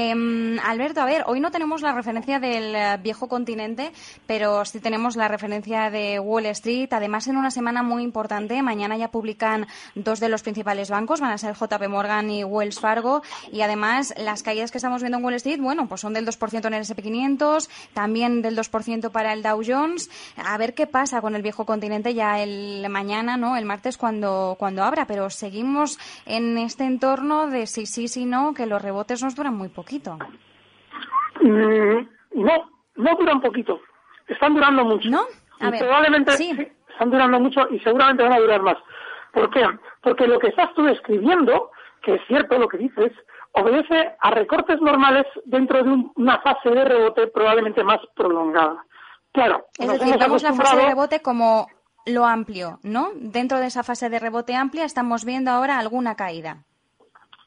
Em, Alberto, a ver, hoy no tenemos la referencia del eh, viejo continente, pero sí tenemos la referencia de Wall Street. Además, en una semana muy importante, mañana ya publican dos de los principales bancos, van a ser JP Morgan y Wells Fargo. Y además, las caídas que estamos viendo en Wall Street, bueno, pues son del 2% en el SP500, también del 2% para el Dow Jones. A ver qué pasa con el viejo continente ya el mañana, ¿no? El martes cuando, cuando abra, pero seguimos en este entorno de sí, sí, sí, no, que los rebotes nos duran muy poquito. Mm, no, no duran poquito. Están durando mucho. ¿No? A ver, probablemente sí. están durando mucho y seguramente van a durar más. ¿Por qué? Porque lo que estás tú describiendo, que es cierto lo que dices, obedece a recortes normales dentro de una fase de rebote probablemente más prolongada. Claro, es decir, vemos la fase de rebote como lo amplio, ¿no? Dentro de esa fase de rebote amplia estamos viendo ahora alguna caída.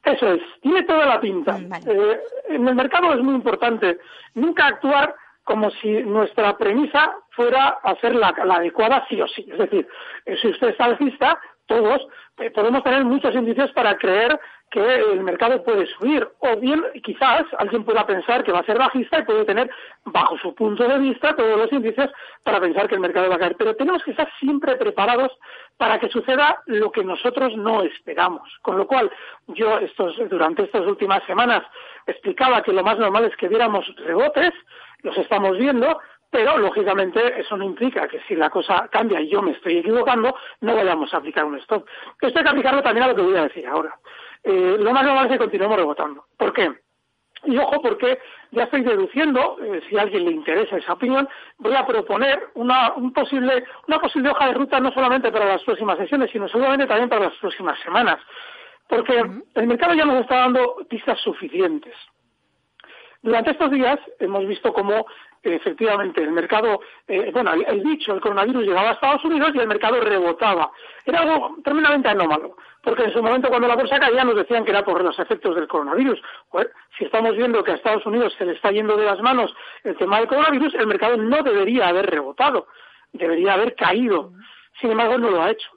Eso es, tiene toda la pinta. Mm, eh, en el mercado es muy importante nunca actuar como si nuestra premisa fuera hacer la, la adecuada sí o sí. Es decir, eh, si usted es alcista, todos eh, podemos tener muchos indicios para creer que el mercado puede subir. O bien, quizás, alguien pueda pensar que va a ser bajista y puede tener, bajo su punto de vista, todos los indicios para pensar que el mercado va a caer. Pero tenemos que estar siempre preparados para que suceda lo que nosotros no esperamos. Con lo cual, yo estos, durante estas últimas semanas explicaba que lo más normal es que viéramos rebotes, los estamos viendo, pero lógicamente eso no implica que si la cosa cambia y yo me estoy equivocando, no vayamos a aplicar un stop. Esto hay que aplicarlo también a lo que voy a decir ahora. Eh, lo más normal es que continuemos rebotando. ¿Por qué? Y ojo, porque ya estoy deduciendo, eh, si a alguien le interesa esa opinión, voy a proponer una, un posible, una posible hoja de ruta no solamente para las próximas sesiones, sino seguramente también para las próximas semanas. Porque el mercado ya nos está dando pistas suficientes. Durante estos días hemos visto cómo efectivamente el mercado, eh, bueno, el, dicho, el coronavirus llegaba a Estados Unidos y el mercado rebotaba. Era algo tremendamente anómalo, porque en su momento cuando la bolsa caía nos decían que era por los efectos del coronavirus. si estamos viendo que a Estados Unidos se le está yendo de las manos el tema del coronavirus, el mercado no debería haber rebotado, debería haber caído. Sin embargo, no lo ha hecho.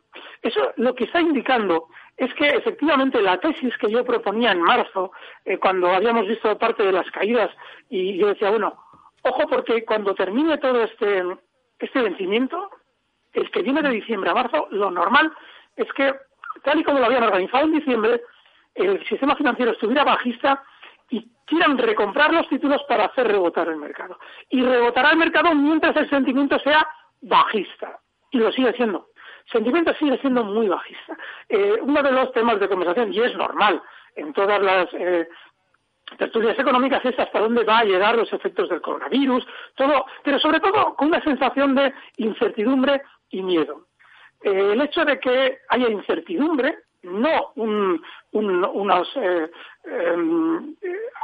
Eso lo que está indicando es que efectivamente la tesis que yo proponía en marzo, eh, cuando habíamos visto parte de las caídas, y yo decía, bueno, ojo porque cuando termine todo este, este vencimiento, el que viene de diciembre a marzo, lo normal es que, tal y como lo habían organizado en diciembre, el sistema financiero estuviera bajista y quieran recomprar los títulos para hacer rebotar el mercado. Y rebotará el mercado mientras el sentimiento sea bajista. Y lo sigue siendo sentimiento sigue siendo muy bajista. Eh, uno de los temas de conversación, y es normal en todas las eh, tertulias económicas, es hasta dónde va a llegar los efectos del coronavirus, todo, pero sobre todo con una sensación de incertidumbre y miedo. Eh, el hecho de que haya incertidumbre, no unos em,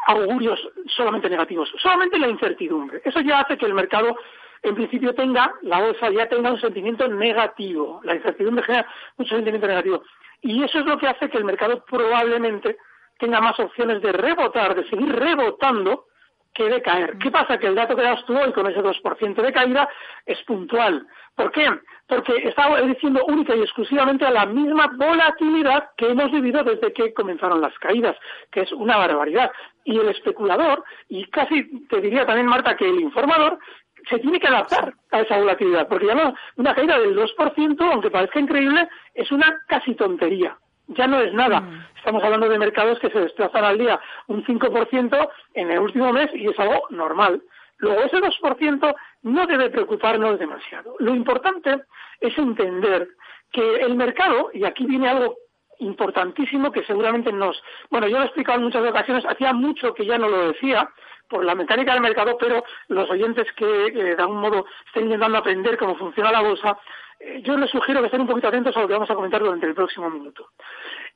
augurios solamente negativos, solamente la incertidumbre. Eso ya hace que el mercado en principio tenga, la bolsa ya tenga un sentimiento negativo. La incertidumbre genera mucho sentimiento negativo. Y eso es lo que hace que el mercado probablemente tenga más opciones de rebotar, de seguir rebotando, que de caer. ¿Qué pasa? Que el dato que das tú hoy con ese 2% de caída es puntual. ¿Por qué? Porque está diciendo única y exclusivamente a la misma volatilidad que hemos vivido desde que comenzaron las caídas, que es una barbaridad. Y el especulador, y casi te diría también, Marta, que el informador, se tiene que adaptar a esa volatilidad, porque ya no, una caída del 2%, aunque parezca increíble, es una casi tontería. Ya no es nada. Mm. Estamos hablando de mercados que se desplazan al día un 5% en el último mes y es algo normal. Luego, ese 2% no debe preocuparnos demasiado. Lo importante es entender que el mercado, y aquí viene algo importantísimo que seguramente nos... Bueno, yo lo he explicado en muchas ocasiones, hacía mucho que ya no lo decía, por la mecánica del mercado, pero los oyentes que de algún modo estén intentando aprender cómo funciona la bolsa, eh, yo les sugiero que estén un poquito atentos a lo que vamos a comentar durante el próximo minuto.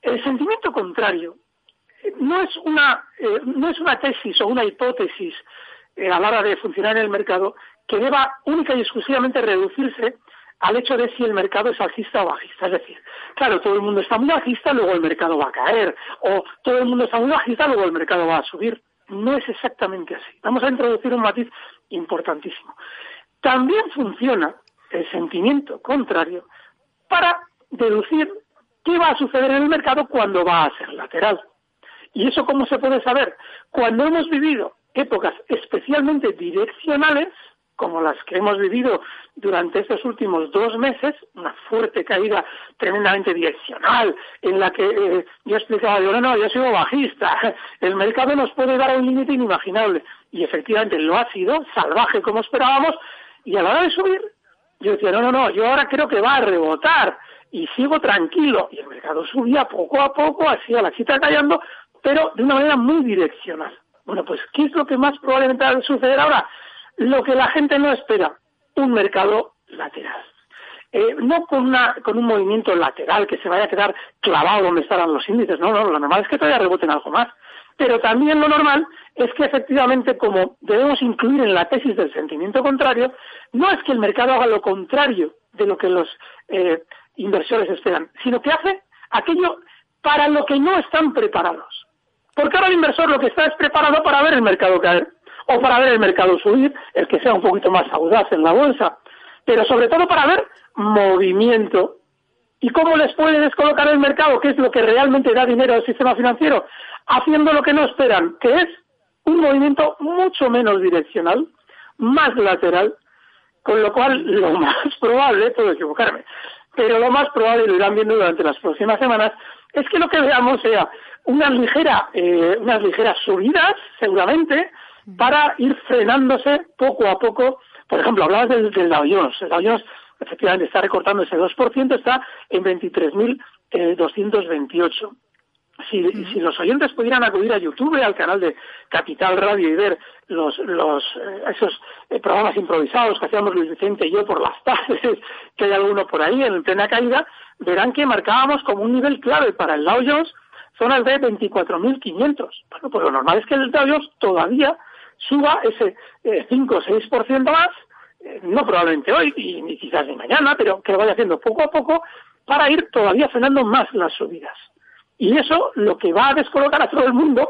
El sentimiento contrario eh, no es una, eh, no es una tesis o una hipótesis a la hora de funcionar en el mercado que deba única y exclusivamente reducirse al hecho de si el mercado es alcista o bajista. Es decir, claro, todo el mundo está muy bajista, luego el mercado va a caer, o todo el mundo está muy bajista, luego el mercado va a subir no es exactamente así. Vamos a introducir un matiz importantísimo. También funciona el sentimiento contrario para deducir qué va a suceder en el mercado cuando va a ser lateral. ¿Y eso cómo se puede saber? Cuando hemos vivido épocas especialmente direccionales, como las que hemos vivido durante estos últimos dos meses, una fuerte caída tremendamente direccional, en la que eh, yo explicaba, digo, no, no, yo soy bajista, el mercado nos puede dar un límite inimaginable, y efectivamente lo ha sido, salvaje como esperábamos, y a la hora de subir, yo decía, no, no, no, yo ahora creo que va a rebotar, y sigo tranquilo, y el mercado subía poco a poco, así a la chita callando, pero de una manera muy direccional. Bueno, pues, ¿qué es lo que más probablemente va a suceder ahora? Lo que la gente no espera, un mercado lateral. Eh, no con, una, con un movimiento lateral que se vaya a quedar clavado donde estarán los índices, no, no, lo normal es que todavía reboten algo más. Pero también lo normal es que efectivamente, como debemos incluir en la tesis del sentimiento contrario, no es que el mercado haga lo contrario de lo que los eh, inversores esperan, sino que hace aquello para lo que no están preparados. Porque ahora el inversor lo que está es preparado para ver el mercado caer o para ver el mercado subir, el que sea un poquito más audaz en la bolsa, pero sobre todo para ver movimiento. ¿Y cómo les puede descolocar el mercado? ¿Qué es lo que realmente da dinero al sistema financiero? Haciendo lo que no esperan, que es un movimiento mucho menos direccional, más lateral, con lo cual lo más probable, puedo equivocarme, pero lo más probable, lo irán viendo durante las próximas semanas, es que lo que veamos sea unas, ligera, eh, unas ligeras subidas, seguramente, para ir frenándose poco a poco. Por ejemplo, hablabas del, del Dow Jones. El Dow Jones efectivamente está recortando ese 2%, está en 23.228. Si, si los oyentes pudieran acudir a YouTube, al canal de Capital Radio y ver los, los eh, esos eh, programas improvisados que hacíamos Luis Vicente y yo por las tardes, que hay alguno por ahí en plena caída, verán que marcábamos como un nivel clave para el Dow Jones zonas de 24.500. Bueno, pues lo normal es que el Dow Jones todavía suba ese 5 o 6% más, eh, no probablemente hoy y ni quizás ni mañana, pero que lo vaya haciendo poco a poco para ir todavía frenando más las subidas. Y eso lo que va a descolocar a todo el mundo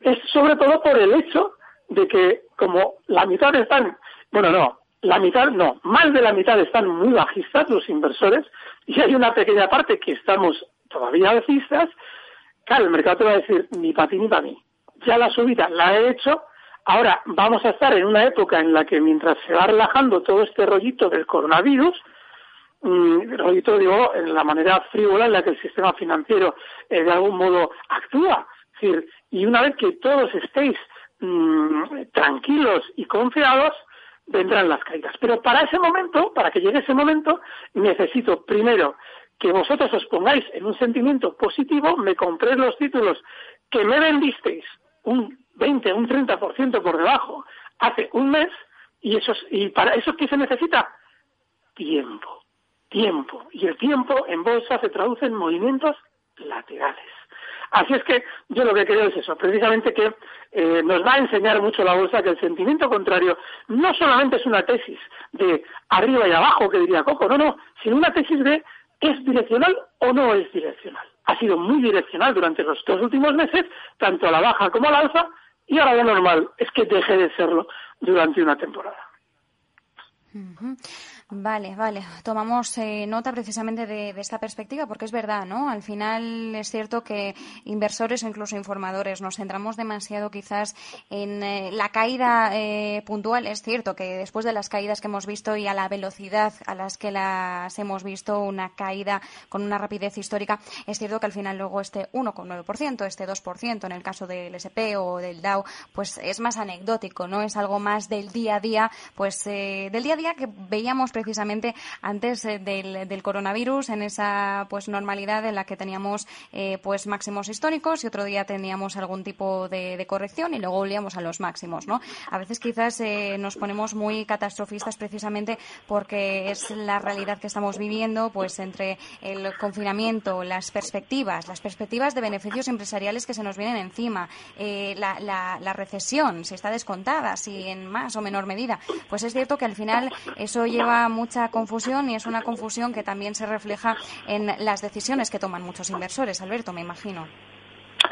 es sobre todo por el hecho de que como la mitad están, bueno, no, la mitad no, más de la mitad están muy bajistas los inversores y hay una pequeña parte que estamos todavía bajistas, claro, el mercado te va a decir ni para ti ni para mí. Ya la subida la he hecho, Ahora vamos a estar en una época en la que mientras se va relajando todo este rollito del coronavirus, mm, rollito digo en la manera frívola en la que el sistema financiero eh, de algún modo actúa. decir, y una vez que todos estéis mm, tranquilos y confiados, vendrán las caídas. Pero para ese momento, para que llegue ese momento, necesito primero que vosotros os pongáis en un sentimiento positivo, me compréis los títulos que me vendisteis un 20, un 30% por debajo hace un mes y, eso, y para eso ¿qué se necesita? Tiempo, tiempo. Y el tiempo en bolsa se traduce en movimientos laterales. Así es que yo lo que creo es eso, precisamente que eh, nos va a enseñar mucho la bolsa que el sentimiento contrario no solamente es una tesis de arriba y abajo, que diría Coco, no, no, sino una tesis de ¿es direccional o no es direccional? Ha sido muy direccional durante los dos últimos meses, tanto a la baja como a la alza, y ahora lo normal es que deje de serlo durante una temporada. Vale, vale. Tomamos eh, nota precisamente de, esta perspectiva porque es verdad, ¿no? Al final es cierto que inversores o incluso informadores nos centramos demasiado quizás en eh, la caída eh, puntual. Es cierto que después de las caídas que hemos visto y a la velocidad a las que las hemos visto, una caída con una rapidez histórica, es cierto que al final luego este 1,9%, este 2% en el caso del SP o del Dow, pues es más anecdótico, ¿no? Es algo más del día a día, pues del día a día que veíamos precisamente antes eh, del, coronavirus, en esa pues normalidad en la que teníamos eh, pues máximos históricos y otro día teníamos algún tipo de, corrección y luego volvíamos a los máximos, ¿no? A veces quizás eh, nos ponemos muy catastrofistas precisamente porque es la realidad que estamos viviendo, pues entre el confinamiento, las perspectivas, las perspectivas de beneficios empresariales que se nos vienen encima, la, la recesión, si está descontada, si en más o menor medida, pues es cierto que al final eso lleva mucha confusión y es una confusión que también se refleja en las decisiones que toman muchos inversores. Alberto, me imagino.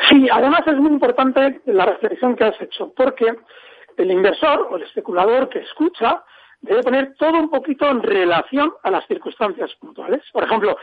Sí, además es muy importante la reflexión que has hecho, porque el inversor o el especulador que escucha debe poner todo un poquito en relación a las circunstancias puntuales. Por ejemplo,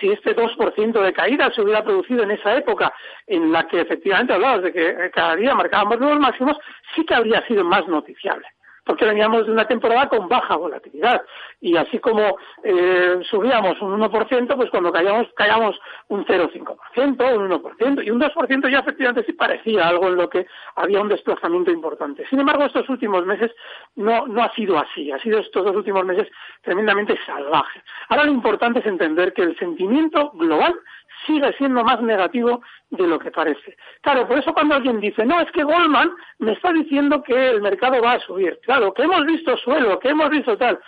si este 2% de caída se hubiera producido en esa época en la que efectivamente hablabas de que cada día marcábamos nuevos máximos, sí que habría sido más noticiable porque veníamos de una temporada con baja volatilidad. Y así como eh, subíamos un 1%, pues cuando caíamos, caíamos un 0,5%, un 1%, y un 2% ya efectivamente sí parecía algo en lo que había un desplazamiento importante. Sin embargo, estos últimos meses no, no ha sido así, ha sido estos dos últimos meses tremendamente salvaje. Ahora lo importante es entender que el sentimiento global sigue siendo más negativo de lo que parece. Claro, por eso cuando alguien dice, no, es que Goldman me está diciendo que el mercado va a subir. Claro, que hemos visto suelo, que hemos visto tal.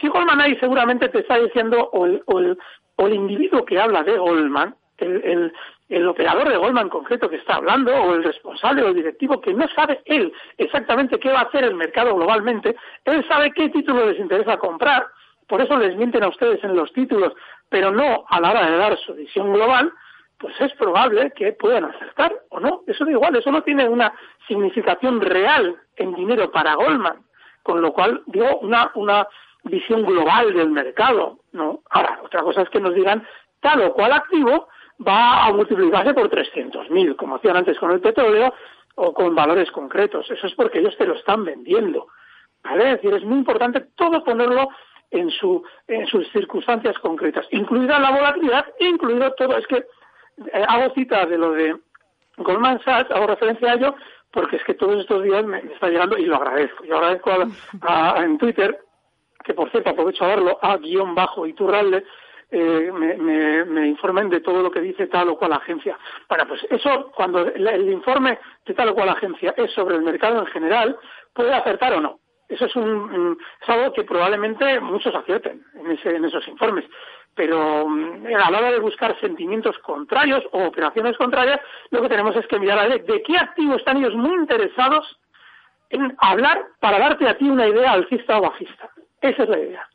Si Goldman ahí seguramente te está diciendo, o el, o el, o el individuo que habla de Goldman, el, el, operador de Goldman concreto que está hablando, o el responsable o el directivo, que no sabe él exactamente qué va a hacer el mercado globalmente, él sabe qué título les interesa comprar, por eso les mienten a ustedes en los títulos, pero no a la hora de dar su visión global, pues es probable que puedan acertar o no. Eso da igual, eso no tiene una significación real en dinero para Goldman, con lo cual digo una, una visión global del mercado, ¿no? Ahora, otra cosa es que nos digan tal o cual activo va a multiplicarse por 300.000, como hacían antes con el petróleo, o con valores concretos. Eso es porque ellos te lo están vendiendo. ¿Vale? Es decir, es muy importante todo ponerlo en, su, en sus circunstancias concretas, incluida la volatilidad, incluido todo. Es que eh, hago cita de lo de Goldman Sachs, hago referencia a ello, porque es que todos estos días me, está llegando y lo agradezco. Yo agradezco a, en Twitter, que por cierto aprovecho a verlo, a guion bajo Iturralde, eh, me, me, me, informen de todo lo que dice tal o cual agencia. Bueno, pues eso, cuando el informe de tal o cual agencia es sobre el mercado en general, puede acertar o no. Eso es, un, es algo que probablemente muchos acierten en, ese, en esos informes. Pero mm, a la hora de buscar sentimientos contrarios o operaciones contrarias, lo que tenemos es que mirar a ver de qué activo están ellos muy interesados en hablar para darte a ti una idea alcista o bajista. Esa es la idea.